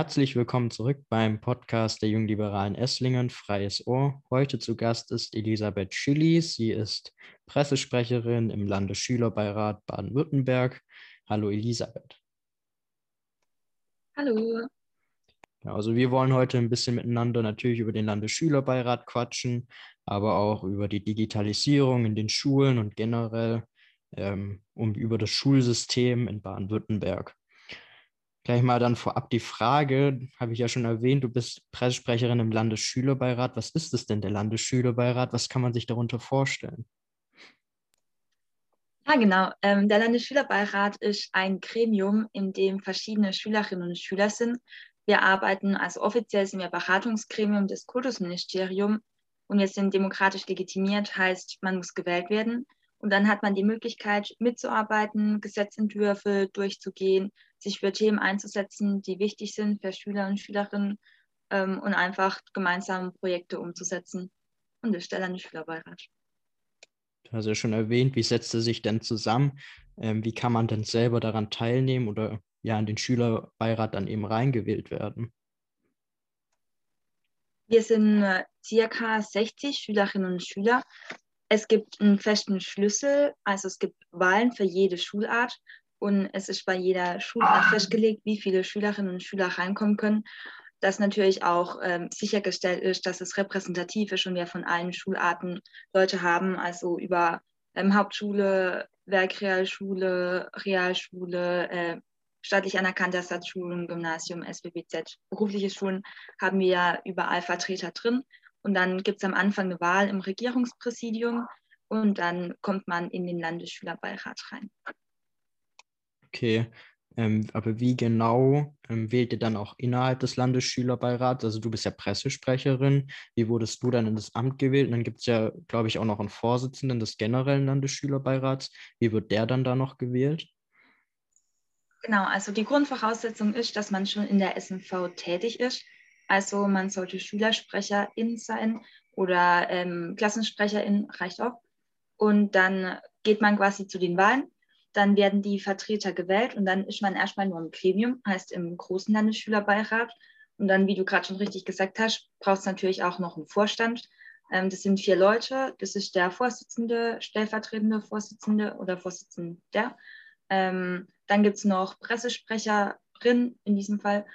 Herzlich willkommen zurück beim Podcast der Jungliberalen Esslingen, Freies Ohr. Heute zu Gast ist Elisabeth Schilly. Sie ist Pressesprecherin im Landesschülerbeirat Baden-Württemberg. Hallo Elisabeth. Hallo. Ja, also wir wollen heute ein bisschen miteinander natürlich über den Landesschülerbeirat quatschen, aber auch über die Digitalisierung in den Schulen und generell ähm, um über das Schulsystem in Baden-Württemberg. Gleich mal dann vorab die Frage, habe ich ja schon erwähnt, du bist Pressesprecherin im Landesschülerbeirat. Was ist es denn, der Landesschülerbeirat? Was kann man sich darunter vorstellen? Ja, genau. Ähm, der Landesschülerbeirat ist ein Gremium, in dem verschiedene Schülerinnen und Schüler sind. Wir arbeiten, also offiziell sind wir Beratungsgremium des Kultusministeriums und wir sind demokratisch legitimiert, heißt, man muss gewählt werden. Und dann hat man die Möglichkeit, mitzuarbeiten, Gesetzentwürfe durchzugehen, sich für Themen einzusetzen, die wichtig sind für Schüler und Schülerinnen ähm, und einfach gemeinsam Projekte umzusetzen. Und das ist der Landesschülerbeirat. Du hast ja schon erwähnt, wie setzt er sich denn zusammen? Ähm, wie kann man denn selber daran teilnehmen oder ja in den Schülerbeirat dann eben reingewählt werden? Wir sind äh, circa 60 Schülerinnen und Schüler es gibt einen festen Schlüssel, also es gibt Wahlen für jede Schulart und es ist bei jeder Schulart festgelegt, wie viele Schülerinnen und Schüler reinkommen können. Dass natürlich auch ähm, sichergestellt ist, dass es repräsentativ ist und wir von allen Schularten Leute haben, also über ähm, Hauptschule, Werkrealschule, Realschule, äh, staatlich anerkannte Ersatzschulen, Gymnasium, SBBZ, berufliche Schulen haben wir ja überall Vertreter drin. Und dann gibt es am Anfang eine Wahl im Regierungspräsidium und dann kommt man in den Landesschülerbeirat rein. Okay, ähm, aber wie genau ähm, wählt ihr dann auch innerhalb des Landesschülerbeirats? Also du bist ja Pressesprecherin. Wie wurdest du dann in das Amt gewählt? Und dann gibt es ja, glaube ich, auch noch einen Vorsitzenden des generellen Landesschülerbeirats. Wie wird der dann da noch gewählt? Genau, also die Grundvoraussetzung ist, dass man schon in der SMV tätig ist. Also man sollte Schülersprecherin sein oder ähm, Klassensprecherin, reicht auch. Und dann geht man quasi zu den Wahlen. Dann werden die Vertreter gewählt und dann ist man erstmal nur im Gremium, heißt im großen Landesschülerbeirat. Und dann, wie du gerade schon richtig gesagt hast, braucht es natürlich auch noch einen Vorstand. Ähm, das sind vier Leute. Das ist der Vorsitzende, stellvertretende Vorsitzende oder Vorsitzender. Ähm, dann gibt es noch Pressesprecherin in diesem Fall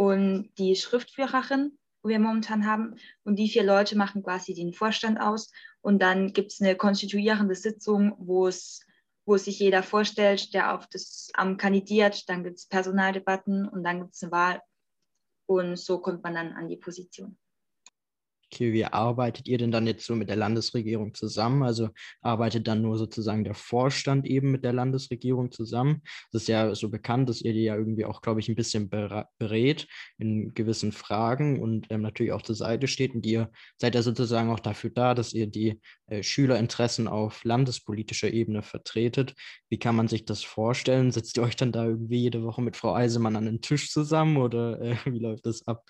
und die Schriftführerin, wo wir momentan haben. Und die vier Leute machen quasi den Vorstand aus. Und dann gibt es eine konstituierende Sitzung, wo es wo sich jeder vorstellt, der auf das Amt kandidiert. Dann gibt es Personaldebatten und dann gibt es eine Wahl. Und so kommt man dann an die Position. Wie arbeitet ihr denn dann jetzt so mit der Landesregierung zusammen? Also arbeitet dann nur sozusagen der Vorstand eben mit der Landesregierung zusammen? Das ist ja so bekannt, dass ihr die ja irgendwie auch, glaube ich, ein bisschen berät in gewissen Fragen und ähm, natürlich auch zur Seite steht. Und ihr seid ja sozusagen auch dafür da, dass ihr die äh, Schülerinteressen auf landespolitischer Ebene vertretet. Wie kann man sich das vorstellen? Setzt ihr euch dann da irgendwie jede Woche mit Frau Eisemann an den Tisch zusammen oder äh, wie läuft das ab?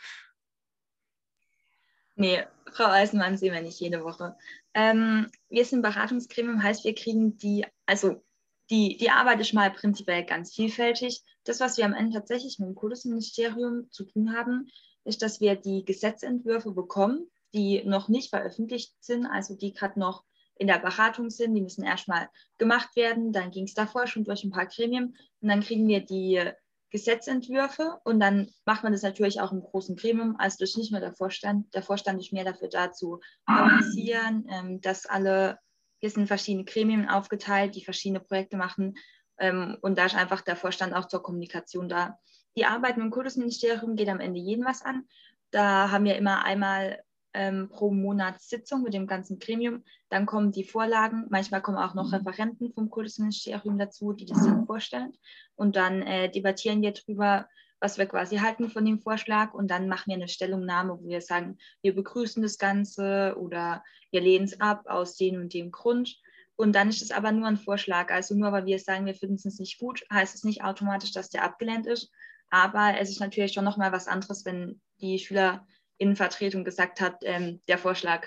Nee, Frau Eisenmann sehen wir nicht jede Woche. Ähm, wir sind Beratungsgremium, heißt, wir kriegen die, also die, die Arbeit ist mal prinzipiell ganz vielfältig. Das, was wir am Ende tatsächlich mit dem Kultusministerium zu tun haben, ist, dass wir die Gesetzentwürfe bekommen, die noch nicht veröffentlicht sind, also die gerade noch in der Beratung sind. Die müssen erstmal gemacht werden. Dann ging es davor schon durch ein paar Gremien und dann kriegen wir die Gesetzentwürfe und dann macht man das natürlich auch im großen Gremium. Also ist nicht mehr der Vorstand. Der Vorstand ist mehr dafür da zu organisieren, ähm, dass alle, hier sind verschiedene Gremien aufgeteilt, die verschiedene Projekte machen ähm, und da ist einfach der Vorstand auch zur Kommunikation da. Die Arbeit mit dem Kultusministerium geht am Ende jeden was an. Da haben wir immer einmal ähm, pro Monat Sitzung mit dem ganzen Gremium. Dann kommen die Vorlagen. Manchmal kommen auch noch mhm. Referenten vom Kultusministerium dazu, die das dann vorstellen. Und dann äh, debattieren wir darüber, was wir quasi halten von dem Vorschlag. Und dann machen wir eine Stellungnahme, wo wir sagen, wir begrüßen das Ganze oder wir lehnen es ab aus dem und dem Grund. Und dann ist es aber nur ein Vorschlag. Also nur weil wir sagen, wir finden es nicht gut, heißt es nicht automatisch, dass der abgelehnt ist. Aber es ist natürlich schon nochmal was anderes, wenn die Schüler Innenvertretung gesagt hat, ähm, der Vorschlag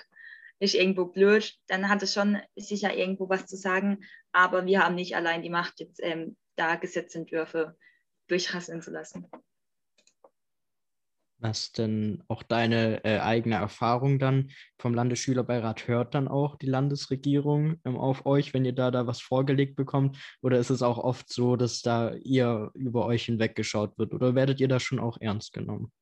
ist irgendwo blöd, dann hat es schon sicher irgendwo was zu sagen. Aber wir haben nicht allein die Macht, jetzt ähm, da Gesetzentwürfe durchrasseln zu lassen. Was denn auch deine äh, eigene Erfahrung dann vom Landesschülerbeirat hört dann auch die Landesregierung ähm, auf euch, wenn ihr da da was vorgelegt bekommt? Oder ist es auch oft so, dass da ihr über euch hinweggeschaut wird? Oder werdet ihr da schon auch ernst genommen?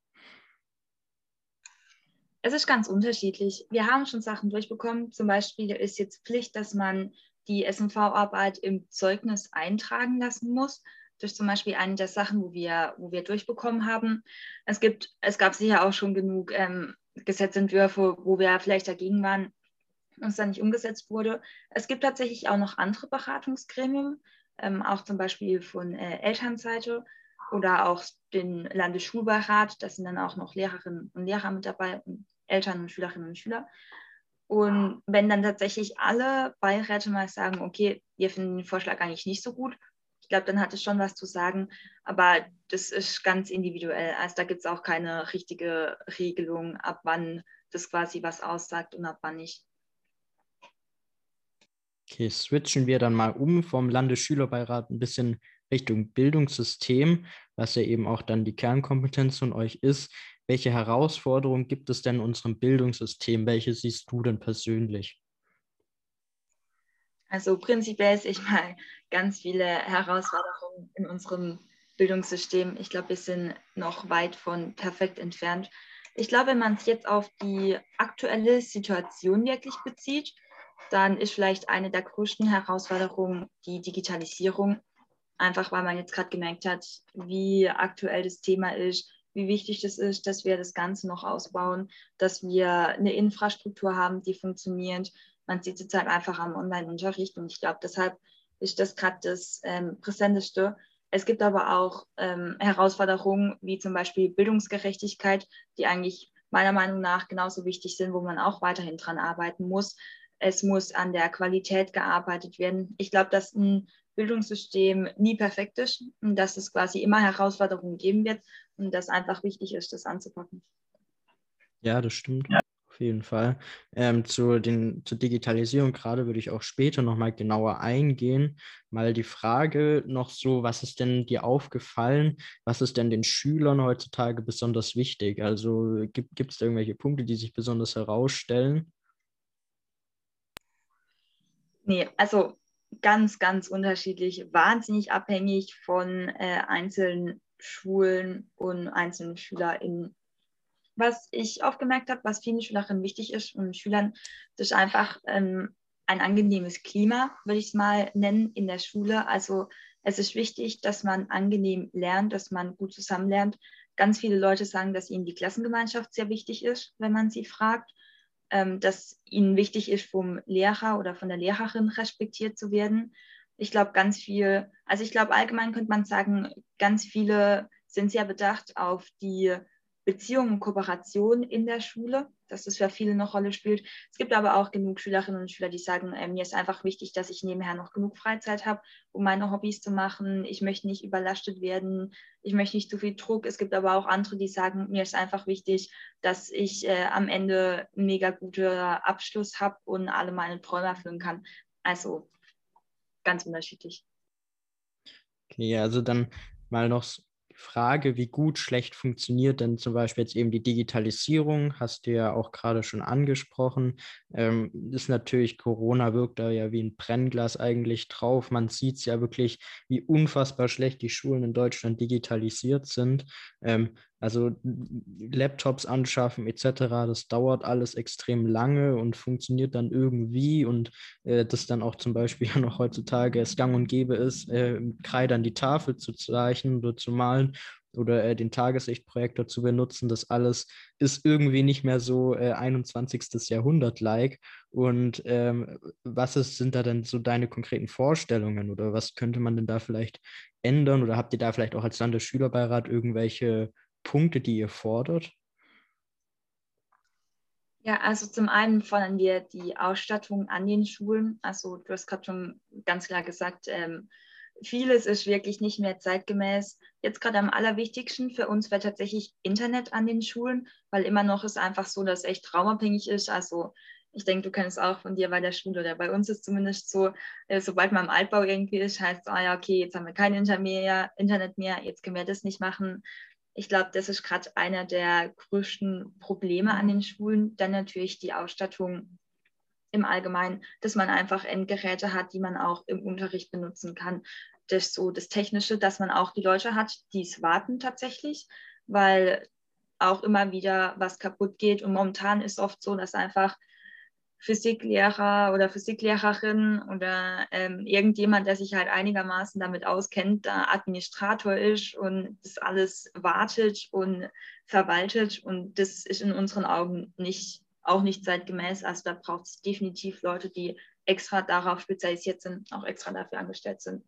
Es ist ganz unterschiedlich. Wir haben schon Sachen durchbekommen. Zum Beispiel ist jetzt Pflicht, dass man die SMV-Arbeit im Zeugnis eintragen lassen muss. Ist zum Beispiel eine der Sachen, wo wir, wo wir durchbekommen haben. Es, gibt, es gab sicher auch schon genug ähm, Gesetzentwürfe, wo wir vielleicht dagegen waren und es dann nicht umgesetzt wurde. Es gibt tatsächlich auch noch andere Beratungsgremien, ähm, auch zum Beispiel von äh, Elternseite oder auch den Landesschulbeirat. Da sind dann auch noch Lehrerinnen und Lehrer mit dabei und Eltern und Schülerinnen und Schüler. Und wenn dann tatsächlich alle Beiräte mal sagen, okay, wir finden den Vorschlag eigentlich nicht so gut, ich glaube, dann hat es schon was zu sagen. Aber das ist ganz individuell. Also da gibt es auch keine richtige Regelung, ab wann das quasi was aussagt und ab wann nicht. Okay, switchen wir dann mal um vom Landesschülerbeirat ein bisschen Richtung Bildungssystem, was ja eben auch dann die Kernkompetenz von euch ist. Welche Herausforderungen gibt es denn in unserem Bildungssystem? Welche siehst du denn persönlich? Also prinzipiell sehe ich mal ganz viele Herausforderungen in unserem Bildungssystem. Ich glaube, wir sind noch weit von perfekt entfernt. Ich glaube, wenn man es jetzt auf die aktuelle Situation wirklich bezieht, dann ist vielleicht eine der größten Herausforderungen die Digitalisierung. Einfach weil man jetzt gerade gemerkt hat, wie aktuell das Thema ist, wie wichtig das ist, dass wir das Ganze noch ausbauen, dass wir eine Infrastruktur haben, die funktioniert, man sieht es halt einfach am Online-Unterricht und ich glaube, deshalb ist das gerade das ähm, Präsenteste. Es gibt aber auch ähm, Herausforderungen wie zum Beispiel Bildungsgerechtigkeit, die eigentlich meiner Meinung nach genauso wichtig sind, wo man auch weiterhin dran arbeiten muss. Es muss an der Qualität gearbeitet werden. Ich glaube, dass ein Bildungssystem nie perfekt ist und dass es quasi immer Herausforderungen geben wird und dass einfach wichtig ist, das anzupacken. Ja, das stimmt. Ja. Auf jeden Fall. Ähm, zu den, zur Digitalisierung gerade würde ich auch später nochmal genauer eingehen. Mal die Frage noch so, was ist denn dir aufgefallen? Was ist denn den Schülern heutzutage besonders wichtig? Also gibt es da irgendwelche Punkte, die sich besonders herausstellen? Nee, also ganz, ganz unterschiedlich, wahnsinnig abhängig von äh, einzelnen Schulen und einzelnen SchülerInnen was ich oft gemerkt habe, was vielen Schülerinnen wichtig ist und Schülern, das ist einfach ähm, ein angenehmes Klima, würde ich es mal nennen, in der Schule. Also es ist wichtig, dass man angenehm lernt, dass man gut zusammen lernt. Ganz viele Leute sagen, dass ihnen die Klassengemeinschaft sehr wichtig ist, wenn man sie fragt, ähm, dass ihnen wichtig ist, vom Lehrer oder von der Lehrerin respektiert zu werden. Ich glaube, ganz viel, also ich glaube, allgemein könnte man sagen, ganz viele sind sehr bedacht auf die Beziehung und Kooperation in der Schule, dass das für viele eine Rolle spielt. Es gibt aber auch genug Schülerinnen und Schüler, die sagen, äh, mir ist einfach wichtig, dass ich nebenher noch genug Freizeit habe, um meine Hobbys zu machen. Ich möchte nicht überlastet werden, ich möchte nicht zu viel Druck. Es gibt aber auch andere, die sagen, mir ist einfach wichtig, dass ich äh, am Ende einen mega guten Abschluss habe und alle meine Träume erfüllen kann. Also ganz unterschiedlich. Okay, also dann mal noch Frage, wie gut, schlecht funktioniert denn zum Beispiel jetzt eben die Digitalisierung, hast du ja auch gerade schon angesprochen. Ähm, ist natürlich, Corona wirkt da ja wie ein Brennglas eigentlich drauf. Man sieht es ja wirklich, wie unfassbar schlecht die Schulen in Deutschland digitalisiert sind. Ähm, also Laptops anschaffen etc., das dauert alles extrem lange und funktioniert dann irgendwie und äh, das dann auch zum Beispiel noch heutzutage es gang und gäbe ist, äh, mit Kreide die Tafel zu zeichnen oder zu malen oder äh, den Tageslichtprojektor zu benutzen. Das alles ist irgendwie nicht mehr so äh, 21. Jahrhundert-like. Und ähm, was ist, sind da denn so deine konkreten Vorstellungen oder was könnte man denn da vielleicht ändern? Oder habt ihr da vielleicht auch als Landesschülerbeirat irgendwelche Punkte, die ihr fordert? Ja, also zum einen fordern wir die Ausstattung an den Schulen. Also du hast gerade schon ganz klar gesagt, ähm, vieles ist wirklich nicht mehr zeitgemäß. Jetzt gerade am allerwichtigsten für uns wäre tatsächlich Internet an den Schulen, weil immer noch ist einfach so, dass es echt raumabhängig ist. Also ich denke, du kennst auch von dir bei der Schule oder bei uns ist zumindest so, äh, sobald man im Altbau irgendwie ist, heißt es, ah ja, okay, jetzt haben wir kein Internet mehr, jetzt können wir das nicht machen. Ich glaube, das ist gerade einer der größten Probleme an den Schulen. Dann natürlich die Ausstattung im Allgemeinen, dass man einfach Endgeräte hat, die man auch im Unterricht benutzen kann. Das so das Technische, dass man auch die Leute hat, die es warten tatsächlich, weil auch immer wieder was kaputt geht. Und momentan ist oft so, dass einfach Physiklehrer oder Physiklehrerin oder ähm, irgendjemand, der sich halt einigermaßen damit auskennt, da Administrator ist und das alles wartet und verwaltet. Und das ist in unseren Augen nicht, auch nicht zeitgemäß. Also da braucht es definitiv Leute, die extra darauf spezialisiert sind, auch extra dafür angestellt sind.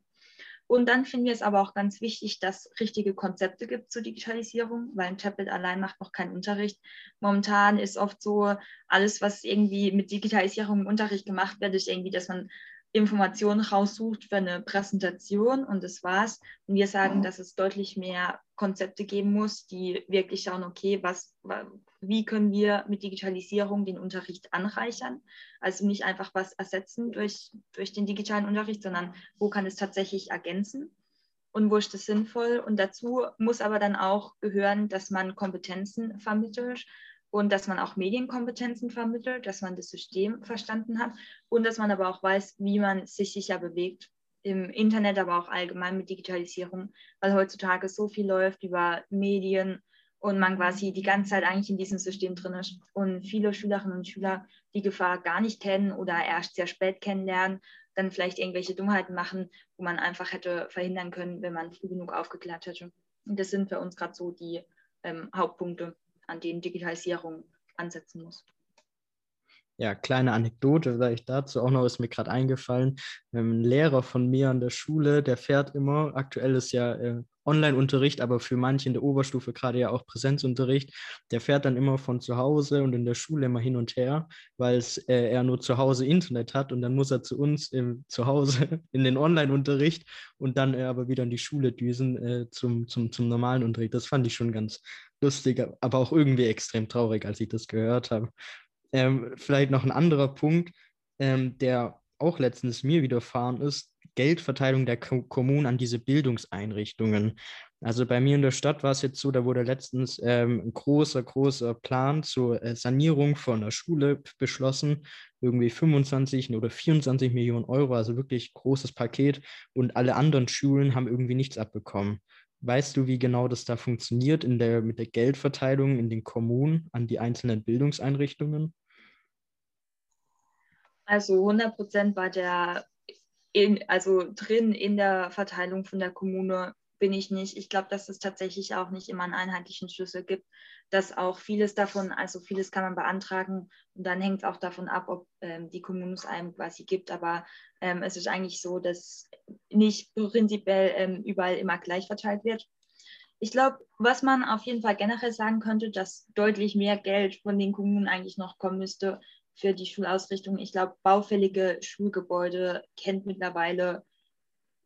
Und dann finden wir es aber auch ganz wichtig, dass richtige Konzepte gibt zur Digitalisierung, weil ein Tablet allein macht noch keinen Unterricht. Momentan ist oft so, alles, was irgendwie mit Digitalisierung im Unterricht gemacht wird, ist irgendwie, dass man Informationen raussucht für eine Präsentation und das war's. Und wir sagen, dass es deutlich mehr Konzepte geben muss, die wirklich schauen, okay, was, wie können wir mit Digitalisierung den Unterricht anreichern? Also nicht einfach was ersetzen durch, durch den digitalen Unterricht, sondern wo kann es tatsächlich ergänzen? Und wo ist das sinnvoll? Und dazu muss aber dann auch gehören, dass man Kompetenzen vermittelt und dass man auch Medienkompetenzen vermittelt, dass man das System verstanden hat und dass man aber auch weiß, wie man sich sicher bewegt im Internet, aber auch allgemein mit Digitalisierung, weil heutzutage so viel läuft über Medien und man quasi die ganze Zeit eigentlich in diesem System drin ist und viele Schülerinnen und Schüler die Gefahr gar nicht kennen oder erst sehr spät kennenlernen, dann vielleicht irgendwelche Dummheiten machen, wo man einfach hätte verhindern können, wenn man früh genug aufgeklärt hätte. Und das sind für uns gerade so die ähm, Hauptpunkte an denen Digitalisierung ansetzen muss. Ja, kleine Anekdote vielleicht dazu auch noch, ist mir gerade eingefallen. Ähm, ein Lehrer von mir an der Schule, der fährt immer, aktuell ist ja äh, Online-Unterricht, aber für manche in der Oberstufe gerade ja auch Präsenzunterricht, der fährt dann immer von zu Hause und in der Schule immer hin und her, weil äh, er nur zu Hause Internet hat und dann muss er zu uns äh, zu Hause in den Online-Unterricht und dann äh, aber wieder in die Schule düsen äh, zum, zum, zum normalen Unterricht. Das fand ich schon ganz lustig, aber auch irgendwie extrem traurig, als ich das gehört habe. Ähm, vielleicht noch ein anderer Punkt, ähm, der auch letztens mir widerfahren ist, Geldverteilung der Kommunen an diese Bildungseinrichtungen. Also bei mir in der Stadt war es jetzt so, da wurde letztens ähm, ein großer, großer Plan zur äh, Sanierung von einer Schule beschlossen. Irgendwie 25 oder 24 Millionen Euro, also wirklich großes Paket. Und alle anderen Schulen haben irgendwie nichts abbekommen. Weißt du, wie genau das da funktioniert in der, mit der Geldverteilung in den Kommunen an die einzelnen Bildungseinrichtungen? Also 100 Prozent war der in, also drin in der Verteilung von der Kommune bin ich nicht. Ich glaube, dass es tatsächlich auch nicht immer einen einheitlichen Schlüssel gibt, dass auch vieles davon, also vieles kann man beantragen und dann hängt es auch davon ab, ob ähm, die Kommune es einem quasi gibt. Aber ähm, es ist eigentlich so, dass nicht prinzipiell ähm, überall immer gleich verteilt wird. Ich glaube, was man auf jeden Fall generell sagen könnte, dass deutlich mehr Geld von den Kommunen eigentlich noch kommen müsste für die Schulausrichtung. Ich glaube, baufällige Schulgebäude kennt mittlerweile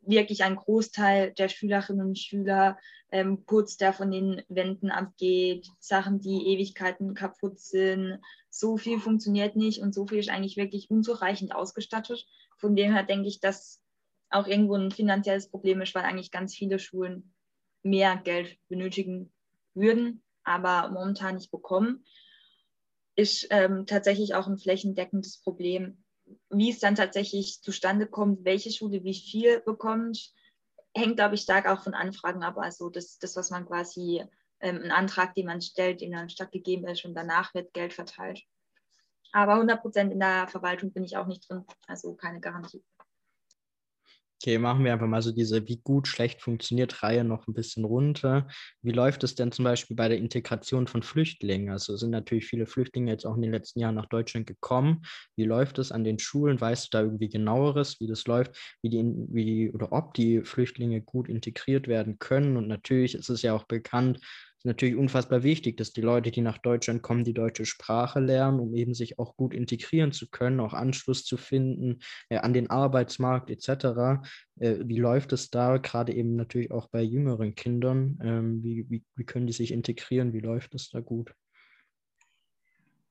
wirklich ein Großteil der Schülerinnen und Schüler, ähm, Putz, der von den Wänden abgeht, Sachen, die Ewigkeiten kaputt sind. So viel funktioniert nicht und so viel ist eigentlich wirklich unzureichend ausgestattet. Von dem her denke ich, dass auch irgendwo ein finanzielles Problem ist, weil eigentlich ganz viele Schulen mehr Geld benötigen würden, aber momentan nicht bekommen. Ist ähm, tatsächlich auch ein flächendeckendes Problem wie es dann tatsächlich zustande kommt, welche Schule wie viel bekommt, hängt, glaube ich, stark auch von Anfragen ab. Also das, das was man quasi, ähm, ein Antrag, den man stellt, den dann stattgegeben ist und danach wird Geld verteilt. Aber 100 Prozent in der Verwaltung bin ich auch nicht drin, also keine Garantie. Okay, machen wir einfach mal so diese wie gut, schlecht funktioniert Reihe noch ein bisschen runter. Wie läuft es denn zum Beispiel bei der Integration von Flüchtlingen? Also sind natürlich viele Flüchtlinge jetzt auch in den letzten Jahren nach Deutschland gekommen. Wie läuft es an den Schulen? Weißt du da irgendwie genaueres, wie das läuft, wie die, wie oder ob die Flüchtlinge gut integriert werden können? Und natürlich ist es ja auch bekannt, ist natürlich unfassbar wichtig, dass die Leute, die nach Deutschland kommen, die deutsche Sprache lernen, um eben sich auch gut integrieren zu können, auch Anschluss zu finden äh, an den Arbeitsmarkt etc. Äh, wie läuft es da, gerade eben natürlich auch bei jüngeren Kindern? Ähm, wie, wie, wie können die sich integrieren? Wie läuft es da gut?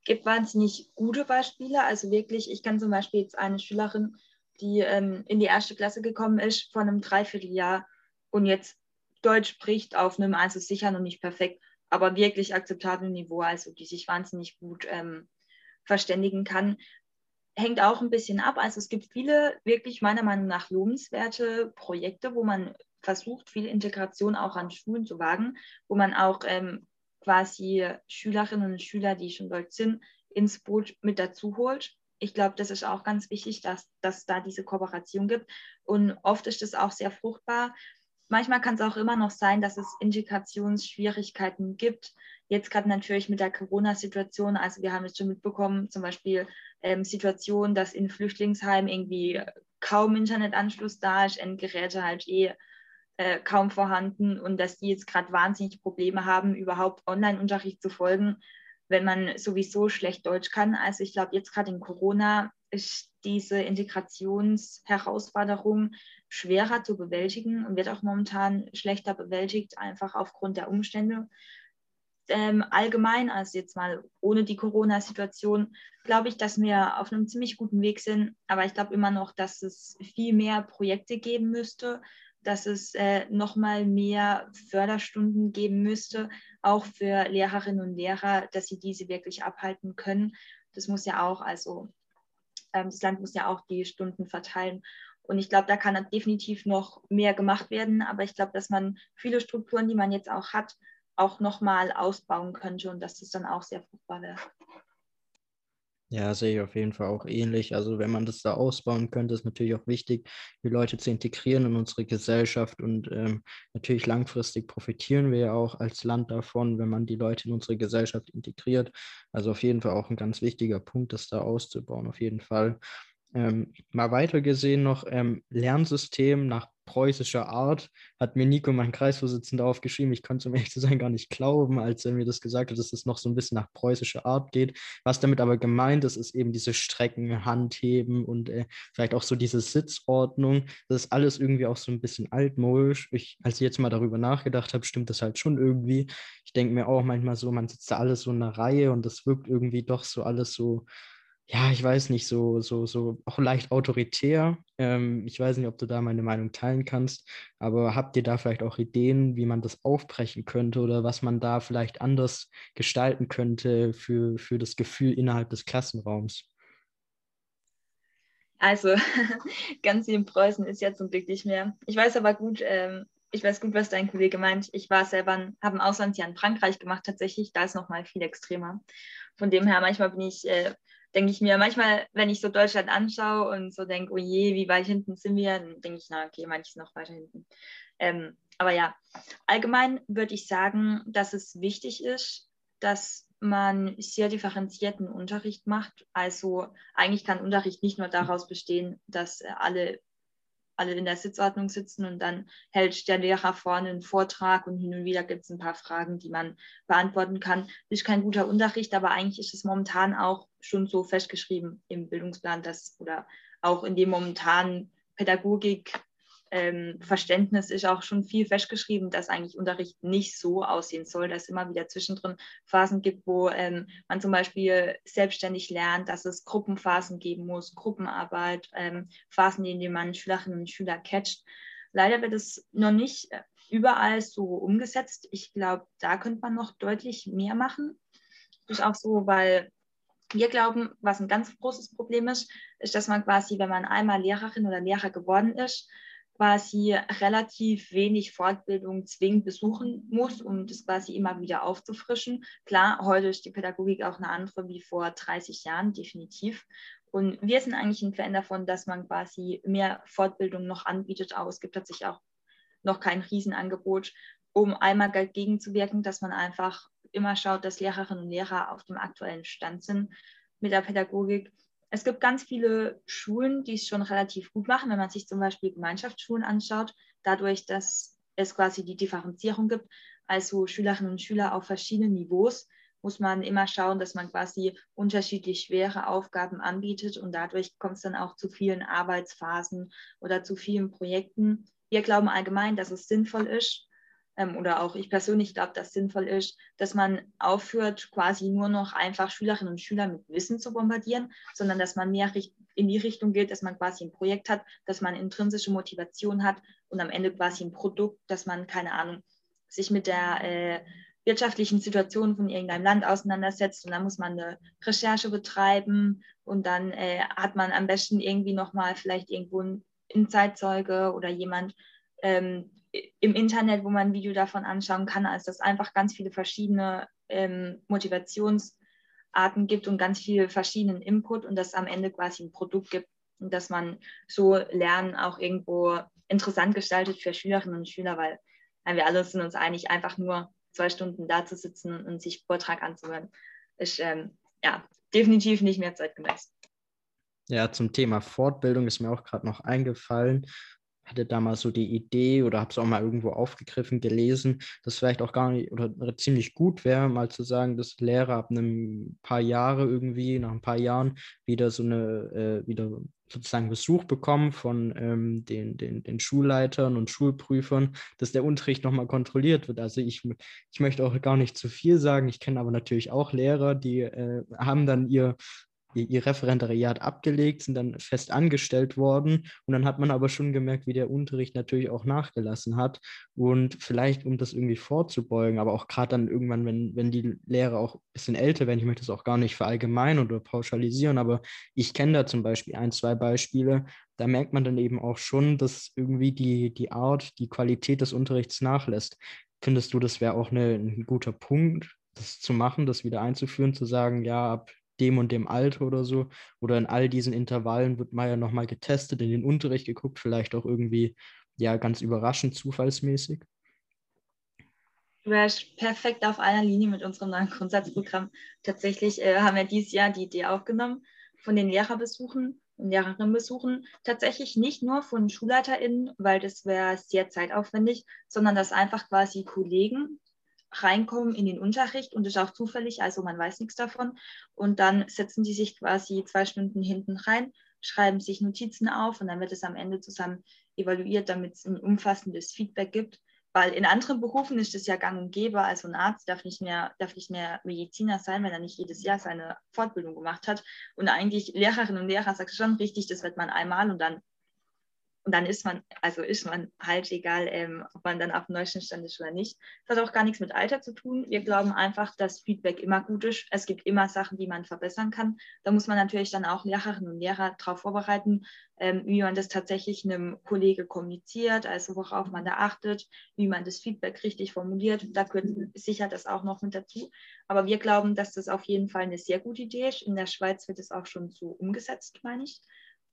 gibt wahnsinnig gute Beispiele. Also wirklich, ich kann zum Beispiel jetzt eine Schülerin, die ähm, in die erste Klasse gekommen ist vor einem Dreivierteljahr und jetzt Deutsch spricht auf einem, also sicher noch nicht perfekt, aber wirklich akzeptablen Niveau, also die sich wahnsinnig gut ähm, verständigen kann. Hängt auch ein bisschen ab. Also es gibt viele wirklich meiner Meinung nach lobenswerte Projekte, wo man versucht, viel Integration auch an Schulen zu wagen, wo man auch ähm, quasi Schülerinnen und Schüler, die schon dort sind, ins Boot mit dazu holt. Ich glaube, das ist auch ganz wichtig, dass, dass da diese Kooperation gibt. Und oft ist das auch sehr fruchtbar. Manchmal kann es auch immer noch sein, dass es Integrationsschwierigkeiten gibt. Jetzt gerade natürlich mit der Corona-Situation. Also wir haben es schon mitbekommen, zum Beispiel ähm, Situationen, dass in Flüchtlingsheimen irgendwie kaum Internetanschluss da ist, Endgeräte halt eh äh, kaum vorhanden und dass die jetzt gerade wahnsinnig Probleme haben, überhaupt Online-Unterricht zu folgen, wenn man sowieso schlecht Deutsch kann. Also ich glaube, jetzt gerade in Corona ist diese Integrationsherausforderung schwerer zu bewältigen und wird auch momentan schlechter bewältigt, einfach aufgrund der Umstände. Ähm, allgemein, also jetzt mal ohne die Corona-Situation, glaube ich, dass wir auf einem ziemlich guten Weg sind. Aber ich glaube immer noch, dass es viel mehr Projekte geben müsste, dass es äh, nochmal mehr Förderstunden geben müsste, auch für Lehrerinnen und Lehrer, dass sie diese wirklich abhalten können. Das muss ja auch, also ähm, das Land muss ja auch die Stunden verteilen. Und ich glaube, da kann definitiv noch mehr gemacht werden. Aber ich glaube, dass man viele Strukturen, die man jetzt auch hat, auch nochmal ausbauen könnte und dass das dann auch sehr fruchtbar wäre. Ja, sehe ich auf jeden Fall auch ähnlich. Also wenn man das da ausbauen könnte, ist natürlich auch wichtig, die Leute zu integrieren in unsere Gesellschaft. Und ähm, natürlich langfristig profitieren wir ja auch als Land davon, wenn man die Leute in unsere Gesellschaft integriert. Also auf jeden Fall auch ein ganz wichtiger Punkt, das da auszubauen, auf jeden Fall. Ähm, mal weiter gesehen noch ähm, Lernsystem nach preußischer Art, hat mir Nico, mein Kreisvorsitzender, aufgeschrieben. Ich konnte es um ehrlich zu sein gar nicht glauben, als er mir das gesagt hat, dass es noch so ein bisschen nach preußischer Art geht. Was damit aber gemeint ist, ist eben diese Strecken, Handheben und äh, vielleicht auch so diese Sitzordnung. Das ist alles irgendwie auch so ein bisschen altmodisch. Ich, als ich jetzt mal darüber nachgedacht habe, stimmt das halt schon irgendwie. Ich denke mir auch manchmal so, man sitzt da alles so in einer Reihe und das wirkt irgendwie doch so alles so ja, ich weiß nicht, so, so, so auch leicht autoritär. Ähm, ich weiß nicht, ob du da meine Meinung teilen kannst, aber habt ihr da vielleicht auch Ideen, wie man das aufbrechen könnte oder was man da vielleicht anders gestalten könnte für, für das Gefühl innerhalb des Klassenraums? Also, ganz wie in Preußen ist jetzt zum Glück nicht mehr. Ich weiß aber gut, ähm, ich weiß gut, was dein Kollege meint. Ich war selber, habe ein Auslandsjahr in Frankreich gemacht, tatsächlich. Da ist noch mal viel extremer. Von dem her, manchmal bin ich äh, denke ich mir manchmal, wenn ich so Deutschland anschaue und so denke, oh je, wie weit hinten sind wir, dann denke ich, na okay, manches noch weiter hinten. Ähm, aber ja, allgemein würde ich sagen, dass es wichtig ist, dass man sehr differenzierten Unterricht macht. Also eigentlich kann Unterricht nicht nur daraus bestehen, dass alle alle in der Sitzordnung sitzen und dann hält der Lehrer vorne einen Vortrag und hin und wieder gibt es ein paar Fragen, die man beantworten kann. Ist kein guter Unterricht, aber eigentlich ist es momentan auch schon so festgeschrieben im Bildungsplan, dass oder auch in dem momentanen Pädagogik ähm, Verständnis ist auch schon viel festgeschrieben, dass eigentlich Unterricht nicht so aussehen soll, dass es immer wieder zwischendrin Phasen gibt, wo ähm, man zum Beispiel selbstständig lernt, dass es Gruppenphasen geben muss, Gruppenarbeit, ähm, Phasen, in denen man Schülerinnen und Schüler catcht. Leider wird es noch nicht äh, überall so umgesetzt. Ich glaube, da könnte man noch deutlich mehr machen. Das ist auch so, weil wir glauben, was ein ganz großes Problem ist, ist, dass man quasi, wenn man einmal Lehrerin oder Lehrer geworden ist, quasi relativ wenig Fortbildung zwingend besuchen muss, um das quasi immer wieder aufzufrischen. Klar, heute ist die Pädagogik auch eine andere wie vor 30 Jahren, definitiv. Und wir sind eigentlich ein Fan davon, dass man quasi mehr Fortbildung noch anbietet. Auch es gibt tatsächlich auch noch kein Riesenangebot, um einmal dagegen zu wirken, dass man einfach immer schaut, dass Lehrerinnen und Lehrer auf dem aktuellen Stand sind mit der Pädagogik es gibt ganz viele Schulen, die es schon relativ gut machen, wenn man sich zum Beispiel Gemeinschaftsschulen anschaut, dadurch, dass es quasi die Differenzierung gibt, also Schülerinnen und Schüler auf verschiedenen Niveaus, muss man immer schauen, dass man quasi unterschiedlich schwere Aufgaben anbietet und dadurch kommt es dann auch zu vielen Arbeitsphasen oder zu vielen Projekten. Wir glauben allgemein, dass es sinnvoll ist, ähm, oder auch ich persönlich glaube, dass sinnvoll ist, dass man aufhört, quasi nur noch einfach Schülerinnen und Schüler mit Wissen zu bombardieren, sondern dass man mehr in die Richtung geht, dass man quasi ein Projekt hat, dass man intrinsische Motivation hat und am Ende quasi ein Produkt, dass man, keine Ahnung, sich mit der äh, wirtschaftlichen Situation von irgendeinem Land auseinandersetzt und dann muss man eine Recherche betreiben und dann äh, hat man am besten irgendwie nochmal vielleicht irgendwo einen Zeitzeuge oder jemand, ähm, im Internet, wo man ein Video davon anschauen kann, als dass es einfach ganz viele verschiedene ähm, Motivationsarten gibt und ganz viel verschiedenen Input und dass es am Ende quasi ein Produkt gibt und dass man so Lernen auch irgendwo interessant gestaltet für Schülerinnen und Schüler, weil wir alle sind uns einig, einfach nur zwei Stunden da zu sitzen und sich Vortrag anzuhören, ist ähm, ja definitiv nicht mehr zeitgemäß. Ja, zum Thema Fortbildung ist mir auch gerade noch eingefallen hatte da mal so die Idee oder habe es auch mal irgendwo aufgegriffen, gelesen, dass vielleicht auch gar nicht oder, oder, ziemlich gut wäre, mal zu sagen, dass Lehrer ab einem paar Jahre irgendwie, nach ein paar Jahren, wieder so eine, äh, wieder sozusagen Besuch bekommen von ähm, den, den, den Schulleitern und Schulprüfern, dass der Unterricht nochmal kontrolliert wird. Also ich, ich möchte auch gar nicht zu viel sagen. Ich kenne aber natürlich auch Lehrer, die äh, haben dann ihr ihr, Referendariat abgelegt, sind dann fest angestellt worden. Und dann hat man aber schon gemerkt, wie der Unterricht natürlich auch nachgelassen hat. Und vielleicht, um das irgendwie vorzubeugen, aber auch gerade dann irgendwann, wenn, wenn die Lehrer auch ein bisschen älter werden, ich möchte das auch gar nicht verallgemeinern oder pauschalisieren, aber ich kenne da zum Beispiel ein, zwei Beispiele, da merkt man dann eben auch schon, dass irgendwie die, die Art, die Qualität des Unterrichts nachlässt. Findest du, das wäre auch eine, ein guter Punkt, das zu machen, das wieder einzuführen, zu sagen, ja, ab dem und dem Alter oder so. Oder in all diesen Intervallen wird mal ja nochmal getestet, in den Unterricht geguckt, vielleicht auch irgendwie ja ganz überraschend zufallsmäßig. Du wärst perfekt auf einer Linie mit unserem neuen Grundsatzprogramm. Tatsächlich äh, haben wir dieses Jahr die Idee aufgenommen, von den Lehrerbesuchen und Lehrerinnenbesuchen tatsächlich nicht nur von SchulleiterInnen, weil das wäre sehr zeitaufwendig, sondern dass einfach quasi Kollegen reinkommen in den Unterricht und das ist auch zufällig, also man weiß nichts davon. Und dann setzen die sich quasi zwei Stunden hinten rein, schreiben sich Notizen auf und dann wird es am Ende zusammen evaluiert, damit es ein umfassendes Feedback gibt. Weil in anderen Berufen ist es ja gang und gäbe, also ein Arzt darf nicht, mehr, darf nicht mehr Mediziner sein, wenn er nicht jedes Jahr seine Fortbildung gemacht hat. Und eigentlich Lehrerinnen und Lehrer sagt schon richtig, das wird man einmal und dann und dann ist man, also ist man halt egal, ähm, ob man dann auf dem neuesten Stand ist oder nicht. Das hat auch gar nichts mit Alter zu tun. Wir glauben einfach, dass Feedback immer gut ist. Es gibt immer Sachen, die man verbessern kann. Da muss man natürlich dann auch Lehrerinnen und Lehrer darauf vorbereiten, ähm, wie man das tatsächlich einem Kollege kommuniziert, also worauf man da achtet, wie man das Feedback richtig formuliert. Da gehört sicher das auch noch mit dazu. Aber wir glauben, dass das auf jeden Fall eine sehr gute Idee ist. In der Schweiz wird es auch schon so umgesetzt, meine ich.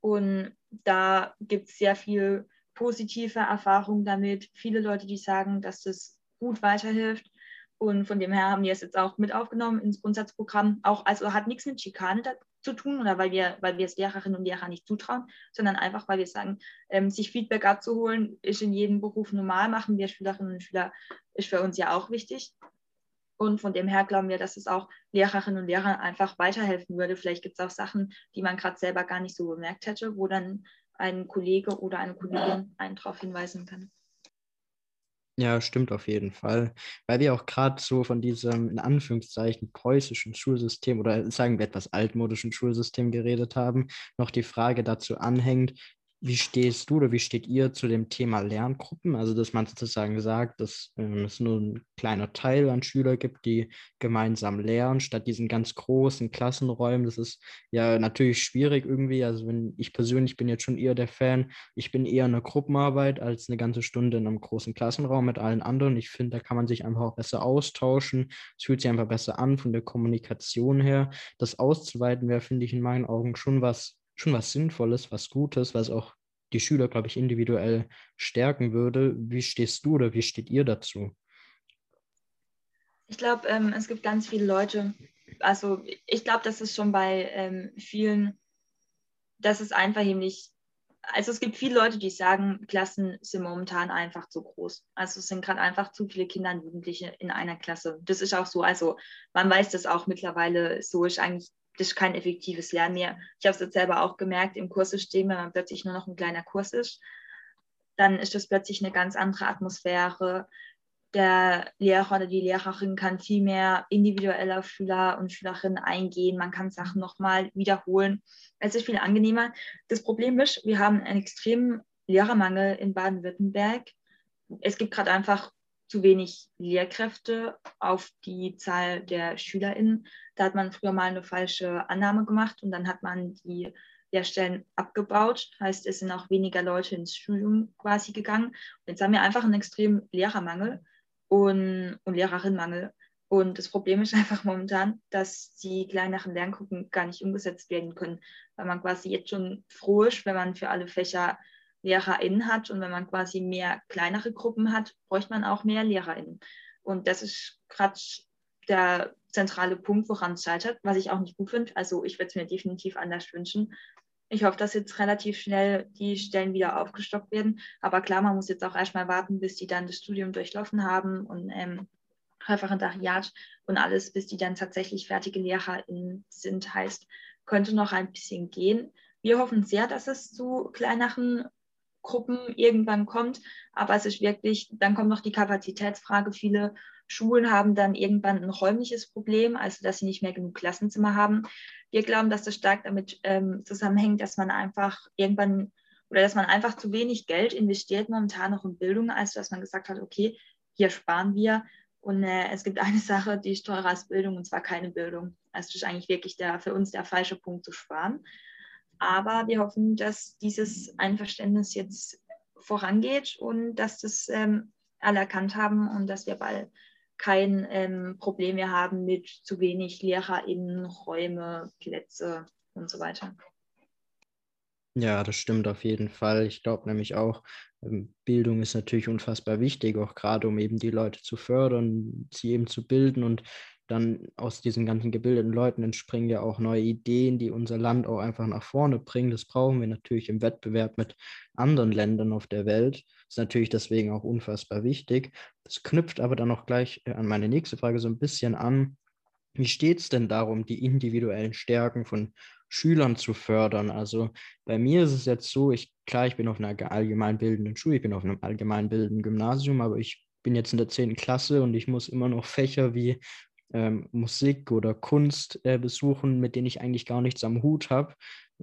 Und da gibt es sehr viel positive Erfahrungen damit. Viele Leute, die sagen, dass das gut weiterhilft. Und von dem her haben wir es jetzt auch mit aufgenommen ins Grundsatzprogramm. Auch, also hat nichts mit Schikane zu tun oder weil wir, weil wir es Lehrerinnen und Lehrer nicht zutrauen, sondern einfach, weil wir sagen, ähm, sich Feedback abzuholen, ist in jedem Beruf normal, machen wir Schülerinnen und Schüler, ist für uns ja auch wichtig. Und von dem her glauben wir, dass es auch Lehrerinnen und Lehrern einfach weiterhelfen würde. Vielleicht gibt es auch Sachen, die man gerade selber gar nicht so bemerkt hätte, wo dann ein Kollege oder eine Kollegin einen darauf hinweisen kann. Ja, stimmt auf jeden Fall. Weil wir auch gerade so von diesem in Anführungszeichen preußischen Schulsystem oder sagen wir etwas altmodischen Schulsystem geredet haben, noch die Frage dazu anhängt, wie stehst du oder wie steht ihr zu dem Thema Lerngruppen? Also, dass man sozusagen sagt, dass ähm, es nur ein kleiner Teil an Schülern gibt, die gemeinsam lernen, statt diesen ganz großen Klassenräumen. Das ist ja natürlich schwierig irgendwie. Also, wenn ich persönlich bin jetzt schon eher der Fan, ich bin eher eine Gruppenarbeit als eine ganze Stunde in einem großen Klassenraum mit allen anderen. Ich finde, da kann man sich einfach auch besser austauschen. Es fühlt sich einfach besser an von der Kommunikation her. Das auszuweiten wäre, finde ich, in meinen Augen schon was schon was Sinnvolles, was Gutes, was auch die Schüler, glaube ich, individuell stärken würde. Wie stehst du oder wie steht ihr dazu? Ich glaube, ähm, es gibt ganz viele Leute, also ich glaube, das ist schon bei ähm, vielen, dass es einfach eben nicht, also es gibt viele Leute, die sagen, Klassen sind momentan einfach zu groß. Also es sind gerade einfach zu viele Kinder und Jugendliche in einer Klasse. Das ist auch so, also man weiß das auch mittlerweile, so ist eigentlich das ist kein effektives Lernen mehr. Ich habe es jetzt selber auch gemerkt im Kurssystem, wenn man plötzlich nur noch ein kleiner Kurs ist, dann ist das plötzlich eine ganz andere Atmosphäre. der Lehrer oder die Lehrerin kann viel mehr individuell auf Schüler und Schülerinnen eingehen. Man kann Sachen nochmal wiederholen. Es ist viel angenehmer. Das Problem ist, wir haben einen extremen Lehrermangel in Baden-Württemberg. Es gibt gerade einfach zu wenig Lehrkräfte auf die Zahl der SchülerInnen. Da hat man früher mal eine falsche Annahme gemacht und dann hat man die Lehrstellen abgebaut. Heißt, es sind auch weniger Leute ins Studium quasi gegangen. Und jetzt haben wir einfach einen extremen Lehrermangel und, und Lehrerinnenmangel. Und das Problem ist einfach momentan, dass die kleineren Lerngruppen gar nicht umgesetzt werden können, weil man quasi jetzt schon froh ist, wenn man für alle Fächer LehrerInnen hat und wenn man quasi mehr kleinere Gruppen hat, bräuchte man auch mehr LehrerInnen. Und das ist gerade der zentrale Punkt, woran es scheitert, was ich auch nicht gut finde. Also ich würde es mir definitiv anders wünschen. Ich hoffe, dass jetzt relativ schnell die Stellen wieder aufgestockt werden. Aber klar, man muss jetzt auch erstmal warten, bis die dann das Studium durchlaufen haben und ähm, Referendariat und alles, bis die dann tatsächlich fertige LehrerInnen sind. Heißt, könnte noch ein bisschen gehen. Wir hoffen sehr, dass es zu kleineren Gruppen irgendwann kommt, aber es ist wirklich, dann kommt noch die Kapazitätsfrage. Viele Schulen haben dann irgendwann ein räumliches Problem, also dass sie nicht mehr genug Klassenzimmer haben. Wir glauben, dass das stark damit ähm, zusammenhängt, dass man einfach irgendwann oder dass man einfach zu wenig Geld investiert momentan noch in Bildung, als dass man gesagt hat, okay, hier sparen wir. Und äh, es gibt eine Sache, die ist teurer als Bildung, und zwar keine Bildung. Also das ist eigentlich wirklich der, für uns der falsche Punkt zu sparen. Aber wir hoffen, dass dieses Einverständnis jetzt vorangeht und dass das ähm, alle erkannt haben und dass wir bald kein ähm, Problem mehr haben mit zu wenig LehrerInnen, Räume, Plätze und so weiter. Ja, das stimmt auf jeden Fall. Ich glaube nämlich auch, ähm, Bildung ist natürlich unfassbar wichtig, auch gerade um eben die Leute zu fördern, sie eben zu bilden und dann aus diesen ganzen gebildeten Leuten entspringen ja auch neue Ideen, die unser Land auch einfach nach vorne bringen. Das brauchen wir natürlich im Wettbewerb mit anderen Ländern auf der Welt. Das ist natürlich deswegen auch unfassbar wichtig. Das knüpft aber dann auch gleich äh, an meine nächste Frage so ein bisschen an. Wie steht es denn darum, die individuellen Stärken von Schülern zu fördern? Also bei mir ist es jetzt so, ich klar, ich bin auf einer allgemeinbildenden Schule, ich bin auf einem allgemeinbildenden Gymnasium, aber ich bin jetzt in der 10. Klasse und ich muss immer noch Fächer wie ähm, Musik oder Kunst äh, besuchen, mit denen ich eigentlich gar nichts am Hut habe.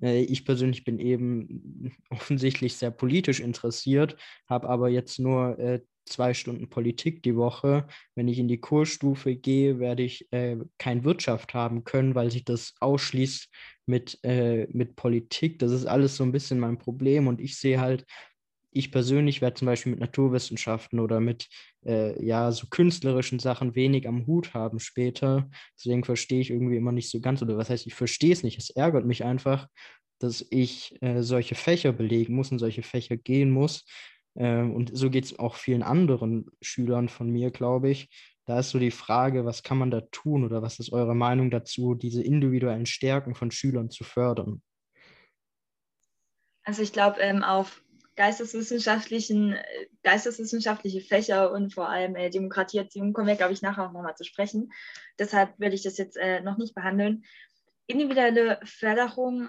Äh, ich persönlich bin eben offensichtlich sehr politisch interessiert, habe aber jetzt nur äh, zwei Stunden Politik die Woche. Wenn ich in die Kursstufe gehe, werde ich äh, kein Wirtschaft haben können, weil sich das ausschließt mit, äh, mit Politik. Das ist alles so ein bisschen mein Problem und ich sehe halt, ich persönlich werde zum Beispiel mit Naturwissenschaften oder mit äh, ja so künstlerischen Sachen wenig am Hut haben später. Deswegen verstehe ich irgendwie immer nicht so ganz, oder was heißt, ich verstehe es nicht. Es ärgert mich einfach, dass ich äh, solche Fächer belegen muss und solche Fächer gehen muss. Äh, und so geht es auch vielen anderen Schülern von mir, glaube ich. Da ist so die Frage, was kann man da tun oder was ist eure Meinung dazu, diese individuellen Stärken von Schülern zu fördern? Also ich glaube, ähm, auf geisteswissenschaftlichen, äh, geisteswissenschaftliche Fächer und vor allem äh, Demokratieerziehung kommen wir, glaube ich, nachher auch nochmal zu sprechen. Deshalb werde ich das jetzt äh, noch nicht behandeln. Individuelle Förderung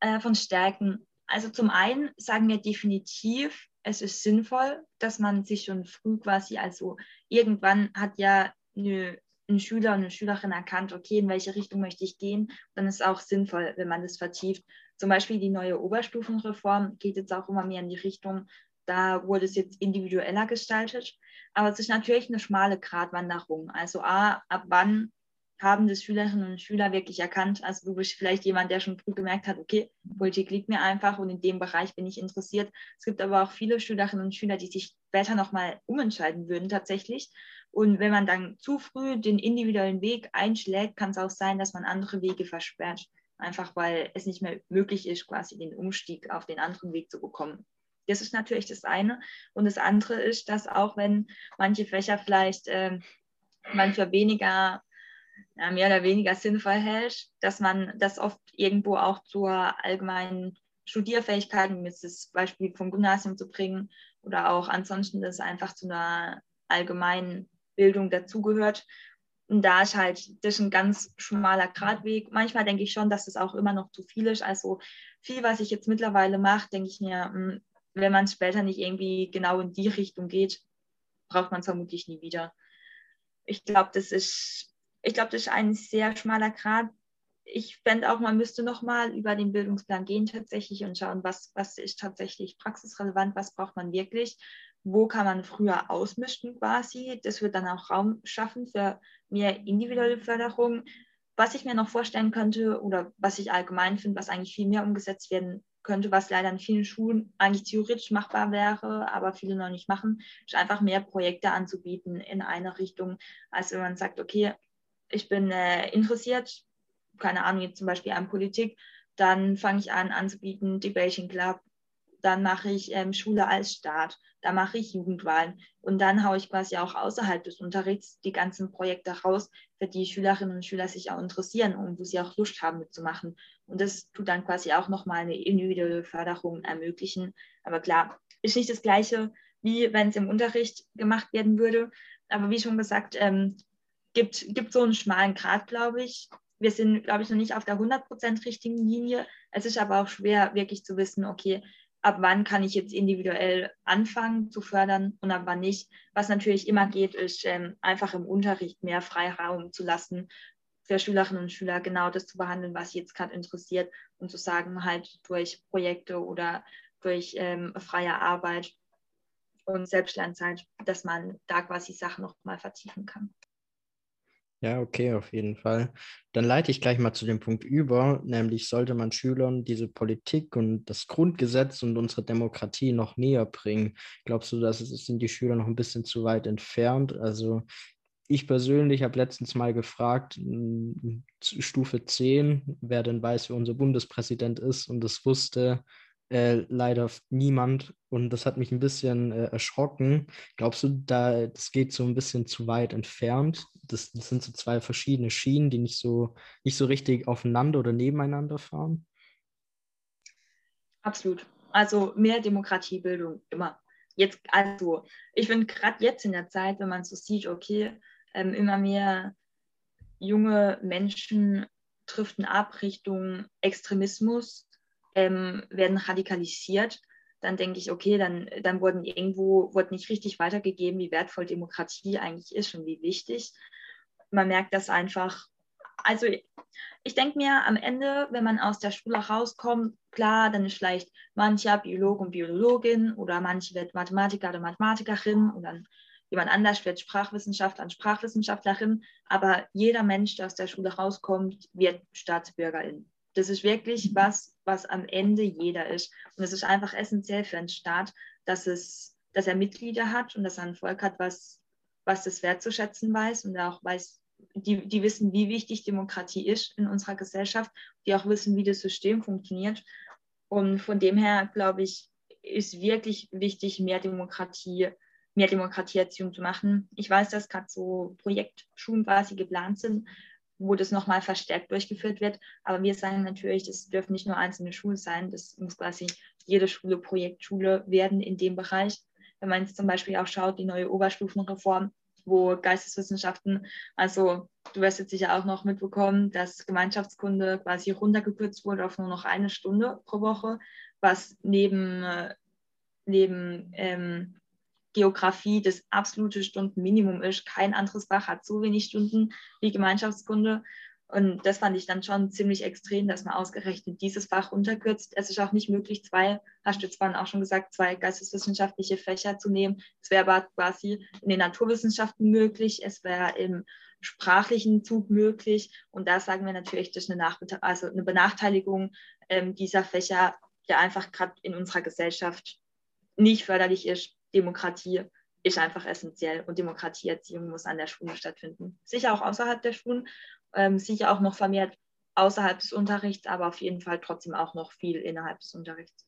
äh, von Stärken. Also zum einen sagen wir definitiv, es ist sinnvoll, dass man sich schon früh quasi, also irgendwann hat ja eine, ein Schüler und eine Schülerin erkannt, okay, in welche Richtung möchte ich gehen, dann ist es auch sinnvoll, wenn man das vertieft zum Beispiel die neue Oberstufenreform geht jetzt auch immer mehr in die Richtung, da wurde es jetzt individueller gestaltet. Aber es ist natürlich eine schmale Gratwanderung. Also A, ab wann haben das Schülerinnen und Schüler wirklich erkannt? Also du bist vielleicht jemand, der schon früh gemerkt hat, okay, Politik liegt mir einfach und in dem Bereich bin ich interessiert. Es gibt aber auch viele Schülerinnen und Schüler, die sich später nochmal umentscheiden würden tatsächlich. Und wenn man dann zu früh den individuellen Weg einschlägt, kann es auch sein, dass man andere Wege versperrt einfach weil es nicht mehr möglich ist, quasi den Umstieg auf den anderen Weg zu bekommen. Das ist natürlich das eine. Und das andere ist, dass auch wenn manche Fächer vielleicht äh, man für weniger, ja, mehr oder weniger sinnvoll hält, dass man das oft irgendwo auch zur allgemeinen Studierfähigkeit, um jetzt das Beispiel vom Gymnasium zu bringen, oder auch ansonsten das einfach zu einer allgemeinen Bildung dazugehört und da ist halt, das ist ein ganz schmaler Gradweg. Manchmal denke ich schon, dass das auch immer noch zu viel ist. Also viel, was ich jetzt mittlerweile mache, denke ich mir, hm, wenn man später nicht irgendwie genau in die Richtung geht, braucht man es vermutlich nie wieder. Ich glaube, das ist, ich glaube, das ist ein sehr schmaler Grad. Ich fände auch, man müsste nochmal über den Bildungsplan gehen tatsächlich und schauen, was, was ist tatsächlich praxisrelevant, was braucht man wirklich, wo kann man früher ausmischen quasi. Das wird dann auch Raum schaffen für mehr individuelle Förderung. Was ich mir noch vorstellen könnte oder was ich allgemein finde, was eigentlich viel mehr umgesetzt werden könnte, was leider in vielen Schulen eigentlich theoretisch machbar wäre, aber viele noch nicht machen, ist einfach mehr Projekte anzubieten in eine Richtung, als wenn man sagt, okay, ich bin äh, interessiert, keine Ahnung, jetzt zum Beispiel an Politik, dann fange ich an anzubieten, Debating Club, dann mache ich ähm, Schule als Staat, da mache ich Jugendwahlen und dann haue ich quasi auch außerhalb des Unterrichts die ganzen Projekte raus, für die Schülerinnen und Schüler sich auch interessieren und wo sie auch Lust haben mitzumachen. Und das tut dann quasi auch nochmal eine individuelle Förderung ermöglichen. Aber klar, ist nicht das Gleiche, wie wenn es im Unterricht gemacht werden würde. Aber wie schon gesagt, ähm, gibt, gibt so einen schmalen Grad, glaube ich. Wir sind, glaube ich, noch nicht auf der 100% richtigen Linie. Es ist aber auch schwer, wirklich zu wissen, okay, ab wann kann ich jetzt individuell anfangen zu fördern und ab wann nicht. Was natürlich immer geht, ist ähm, einfach im Unterricht mehr Freiraum zu lassen, für Schülerinnen und Schüler genau das zu behandeln, was sie jetzt gerade interessiert und zu sagen, halt durch Projekte oder durch ähm, freie Arbeit und Selbstlernzeit, dass man da quasi Sachen nochmal vertiefen kann. Ja, okay, auf jeden Fall. Dann leite ich gleich mal zu dem Punkt über, nämlich sollte man Schülern diese Politik und das Grundgesetz und unsere Demokratie noch näher bringen. Glaubst du, dass es sind die Schüler noch ein bisschen zu weit entfernt? Also ich persönlich habe letztens mal gefragt, Stufe 10, wer denn weiß, wer unser Bundespräsident ist und das wusste äh, leider niemand und das hat mich ein bisschen äh, erschrocken. Glaubst du, da das geht so ein bisschen zu weit entfernt? Das, das, sind so zwei verschiedene Schienen, die nicht so nicht so richtig aufeinander oder nebeneinander fahren? Absolut. Also mehr Demokratiebildung immer. Jetzt also, ich finde gerade jetzt in der Zeit, wenn man so sieht, okay, ähm, immer mehr junge Menschen driften ab Richtung Extremismus ähm, werden radikalisiert, dann denke ich, okay, dann, dann wurden irgendwo, wurde nicht richtig weitergegeben, wie wertvoll Demokratie eigentlich ist und wie wichtig. Man merkt das einfach. Also ich denke mir am Ende, wenn man aus der Schule rauskommt, klar, dann ist vielleicht mancher Biologe und Biologin oder manche wird Mathematiker oder Mathematikerin und dann jemand anders wird Sprachwissenschaftler und Sprachwissenschaftlerin, aber jeder Mensch, der aus der Schule rauskommt, wird Staatsbürgerin. Das ist wirklich was, was am Ende jeder ist. Und es ist einfach essentiell für einen Staat, dass, es, dass er Mitglieder hat und dass er ein Volk hat, was, was das wertzuschätzen weiß und auch weiß, die, die wissen, wie wichtig Demokratie ist in unserer Gesellschaft, die auch wissen, wie das System funktioniert. Und von dem her, glaube ich, ist wirklich wichtig, mehr Demokratie, mehr Demokratieerziehung zu machen. Ich weiß, dass gerade so Projektschulen quasi geplant sind, wo das nochmal verstärkt durchgeführt wird. Aber wir sagen natürlich, das dürfen nicht nur einzelne Schulen sein, das muss quasi jede Schule Projektschule werden in dem Bereich. Wenn man jetzt zum Beispiel auch schaut, die neue Oberstufenreform, wo Geisteswissenschaften, also du wirst jetzt sicher auch noch mitbekommen, dass Gemeinschaftskunde quasi runtergekürzt wurde auf nur noch eine Stunde pro Woche, was neben, äh, neben ähm, Geografie das absolute Stundenminimum ist. Kein anderes Fach hat so wenig Stunden wie Gemeinschaftskunde. Und das fand ich dann schon ziemlich extrem, dass man ausgerechnet dieses Fach unterkürzt. Es ist auch nicht möglich, zwei, hast du zwar auch schon gesagt, zwei geisteswissenschaftliche Fächer zu nehmen. Es wäre aber quasi in den Naturwissenschaften möglich, es wäre im sprachlichen Zug möglich. Und da sagen wir natürlich, das ist eine, also eine Benachteiligung ähm, dieser Fächer, der einfach gerade in unserer Gesellschaft nicht förderlich ist. Demokratie ist einfach essentiell und Demokratieerziehung muss an der Schule stattfinden. Sicher auch außerhalb der Schulen, ähm, sicher auch noch vermehrt außerhalb des Unterrichts, aber auf jeden Fall trotzdem auch noch viel innerhalb des Unterrichts.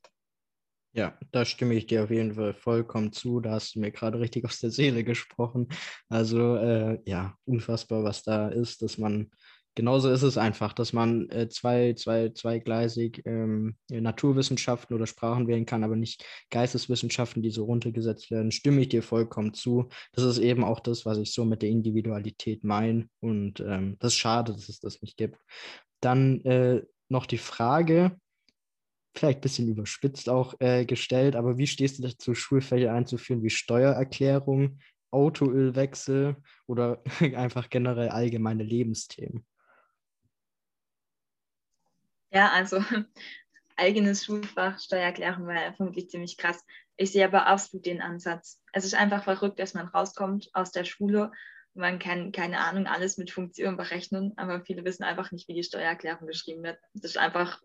Ja, da stimme ich dir auf jeden Fall vollkommen zu. Da hast du mir gerade richtig aus der Seele gesprochen. Also äh, ja, unfassbar, was da ist, dass man genauso ist es einfach, dass man äh, zwei, zwei, zweigleisig ähm, Naturwissenschaften oder Sprachen wählen kann, aber nicht Geisteswissenschaften, die so runtergesetzt werden. Stimme ich dir vollkommen zu. Das ist eben auch das, was ich so mit der Individualität meine. Und ähm, das ist schade, dass es das nicht gibt. Dann äh, noch die Frage, vielleicht ein bisschen überspitzt auch äh, gestellt, aber wie stehst du dazu, Schulfächer einzuführen wie Steuererklärung, Autoölwechsel oder einfach generell allgemeine Lebensthemen? Ja, also eigenes Schulfach, Steuererklärung war vermutlich ziemlich krass. Ich sehe aber absolut den Ansatz. Es ist einfach verrückt, dass man rauskommt aus der Schule und man kann, keine Ahnung, alles mit Funktionen berechnen, aber viele wissen einfach nicht, wie die Steuererklärung geschrieben wird. Das ist einfach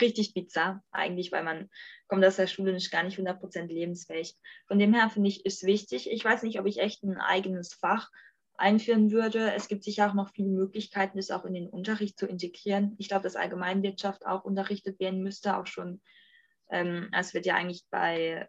richtig bizarr eigentlich, weil man kommt aus der Schule nicht gar nicht 100% lebensfähig. Von dem her finde ich, ist wichtig. Ich weiß nicht, ob ich echt ein eigenes Fach einführen würde. Es gibt sicher auch noch viele Möglichkeiten, das auch in den Unterricht zu integrieren. Ich glaube, dass Allgemeinwirtschaft auch unterrichtet werden müsste, auch schon. Ähm, es wird ja eigentlich bei,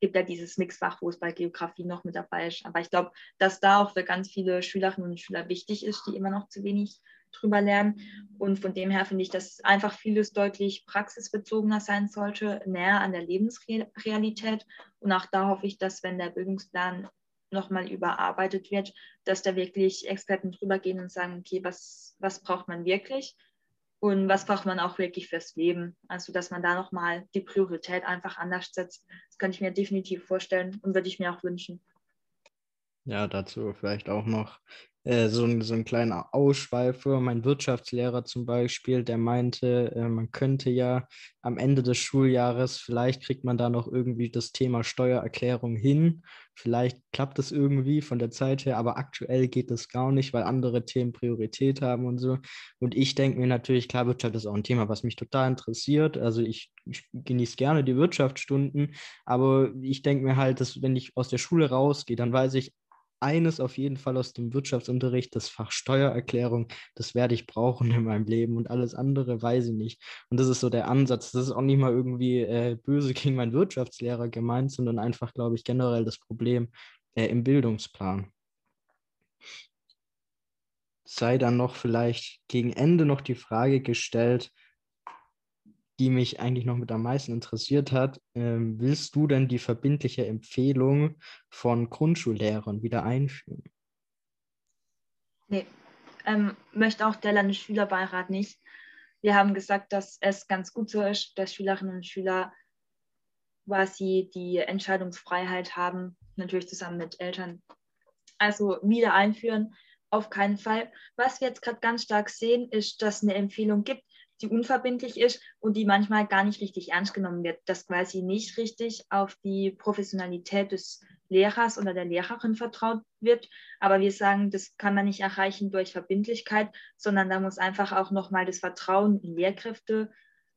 gibt ja dieses Mixfach, wo es bei Geografie noch mit dabei ist. Aber ich glaube, dass da auch für ganz viele Schülerinnen und Schüler wichtig ist, die immer noch zu wenig drüber lernen. Und von dem her finde ich, dass einfach vieles deutlich praxisbezogener sein sollte, näher an der Lebensrealität. Und auch da hoffe ich, dass wenn der Bildungsplan nochmal überarbeitet wird, dass da wirklich Experten drüber gehen und sagen, okay, was, was braucht man wirklich und was braucht man auch wirklich fürs Leben. Also dass man da nochmal die Priorität einfach anders setzt. Das könnte ich mir definitiv vorstellen und würde ich mir auch wünschen. Ja, dazu vielleicht auch noch äh, so, ein, so ein kleiner Ausschweifer. Mein Wirtschaftslehrer zum Beispiel, der meinte, äh, man könnte ja am Ende des Schuljahres, vielleicht kriegt man da noch irgendwie das Thema Steuererklärung hin. Vielleicht klappt es irgendwie von der Zeit her, aber aktuell geht es gar nicht, weil andere Themen Priorität haben und so. Und ich denke mir natürlich, klar, Wirtschaft ist auch ein Thema, was mich total interessiert. Also ich, ich genieße gerne die Wirtschaftsstunden, aber ich denke mir halt, dass wenn ich aus der Schule rausgehe, dann weiß ich, eines auf jeden Fall aus dem Wirtschaftsunterricht, das Fach Steuererklärung, das werde ich brauchen in meinem Leben und alles andere weiß ich nicht. Und das ist so der Ansatz. Das ist auch nicht mal irgendwie äh, böse gegen meinen Wirtschaftslehrer gemeint, sondern einfach, glaube ich, generell das Problem äh, im Bildungsplan. Sei dann noch vielleicht gegen Ende noch die Frage gestellt, die mich eigentlich noch mit am meisten interessiert hat. Ähm, willst du denn die verbindliche Empfehlung von Grundschullehrern wieder einführen? Nee, ähm, möchte auch der Landesschülerbeirat nicht. Wir haben gesagt, dass es ganz gut so ist, dass Schülerinnen und Schüler quasi die Entscheidungsfreiheit haben, natürlich zusammen mit Eltern. Also wieder einführen, auf keinen Fall. Was wir jetzt gerade ganz stark sehen, ist, dass es eine Empfehlung gibt, die unverbindlich ist und die manchmal gar nicht richtig ernst genommen wird, dass quasi nicht richtig auf die Professionalität des Lehrers oder der Lehrerin vertraut wird. Aber wir sagen, das kann man nicht erreichen durch Verbindlichkeit, sondern da muss einfach auch nochmal das Vertrauen in Lehrkräfte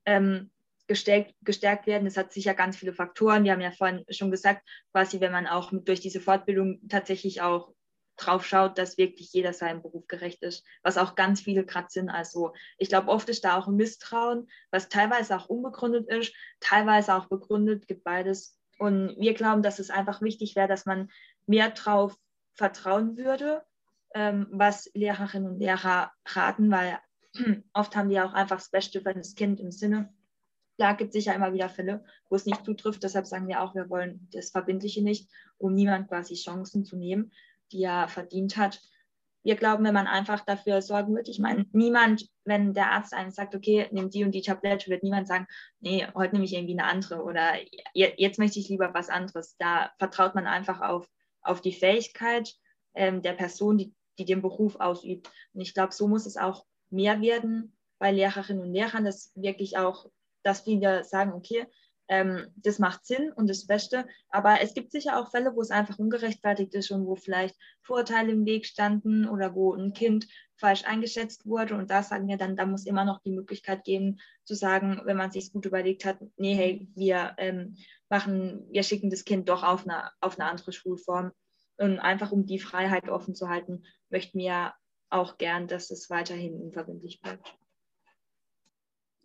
ähm, gestärkt, gestärkt werden. Das hat sicher ganz viele Faktoren. Wir haben ja vorhin schon gesagt, quasi, wenn man auch durch diese Fortbildung tatsächlich auch drauf schaut, dass wirklich jeder seinem Beruf gerecht ist, was auch ganz viele gerade sind. Also ich glaube, oft ist da auch ein Misstrauen, was teilweise auch unbegründet ist, teilweise auch begründet, gibt beides. Und wir glauben, dass es einfach wichtig wäre, dass man mehr drauf vertrauen würde, ähm, was Lehrerinnen und Lehrer raten, weil oft haben die auch einfach das Beste für das Kind im Sinne. Klar gibt es sicher immer wieder Fälle, wo es nicht zutrifft. Deshalb sagen wir auch, wir wollen das Verbindliche nicht, um niemand quasi Chancen zu nehmen die er verdient hat. Wir glauben, wenn man einfach dafür sorgen wird, ich meine, niemand, wenn der Arzt einem sagt, okay, nimm die und die Tablette, wird niemand sagen, nee, heute nehme ich irgendwie eine andere oder jetzt möchte ich lieber was anderes. Da vertraut man einfach auf, auf die Fähigkeit ähm, der Person, die, die den Beruf ausübt. Und ich glaube, so muss es auch mehr werden bei Lehrerinnen und Lehrern, dass wirklich auch, dass viele sagen, okay, ähm, das macht Sinn und das Beste. Aber es gibt sicher auch Fälle, wo es einfach ungerechtfertigt ist und wo vielleicht Vorurteile im Weg standen oder wo ein Kind falsch eingeschätzt wurde. Und da sagen wir dann, da muss immer noch die Möglichkeit geben, zu sagen, wenn man sich gut überlegt hat, nee, hey, wir ähm, machen, wir schicken das Kind doch auf eine, auf eine andere Schulform. Und einfach um die Freiheit offen zu halten, möchten wir auch gern, dass es weiterhin unverbindlich bleibt.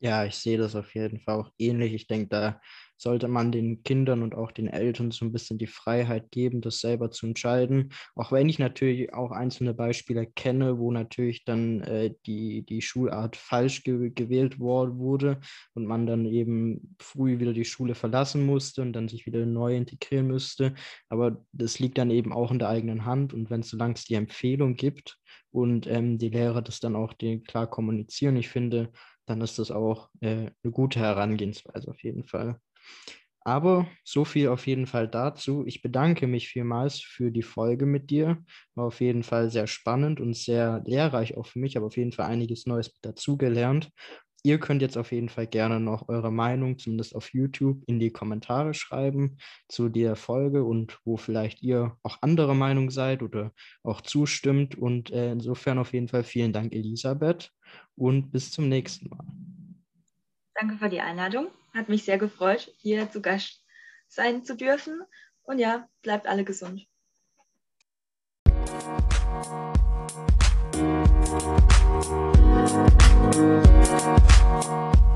Ja, ich sehe das auf jeden Fall auch ähnlich. Ich denke, da sollte man den Kindern und auch den Eltern so ein bisschen die Freiheit geben, das selber zu entscheiden. Auch wenn ich natürlich auch einzelne Beispiele kenne, wo natürlich dann äh, die, die Schulart falsch ge gewählt worden wurde und man dann eben früh wieder die Schule verlassen musste und dann sich wieder neu integrieren müsste. Aber das liegt dann eben auch in der eigenen Hand. Und wenn solange es die Empfehlung gibt und ähm, die Lehrer das dann auch klar kommunizieren, ich finde, dann ist das auch äh, eine gute Herangehensweise auf jeden Fall. Aber so viel auf jeden Fall dazu. Ich bedanke mich vielmals für die Folge mit dir. War auf jeden Fall sehr spannend und sehr lehrreich auch für mich, aber auf jeden Fall einiges Neues dazugelernt. Ihr könnt jetzt auf jeden Fall gerne noch eure Meinung, zumindest auf YouTube, in die Kommentare schreiben zu der Folge und wo vielleicht ihr auch anderer Meinung seid oder auch zustimmt. Und äh, insofern auf jeden Fall vielen Dank, Elisabeth, und bis zum nächsten Mal. Danke für die Einladung. Hat mich sehr gefreut, hier zu Gast sein zu dürfen. Und ja, bleibt alle gesund. Thank you.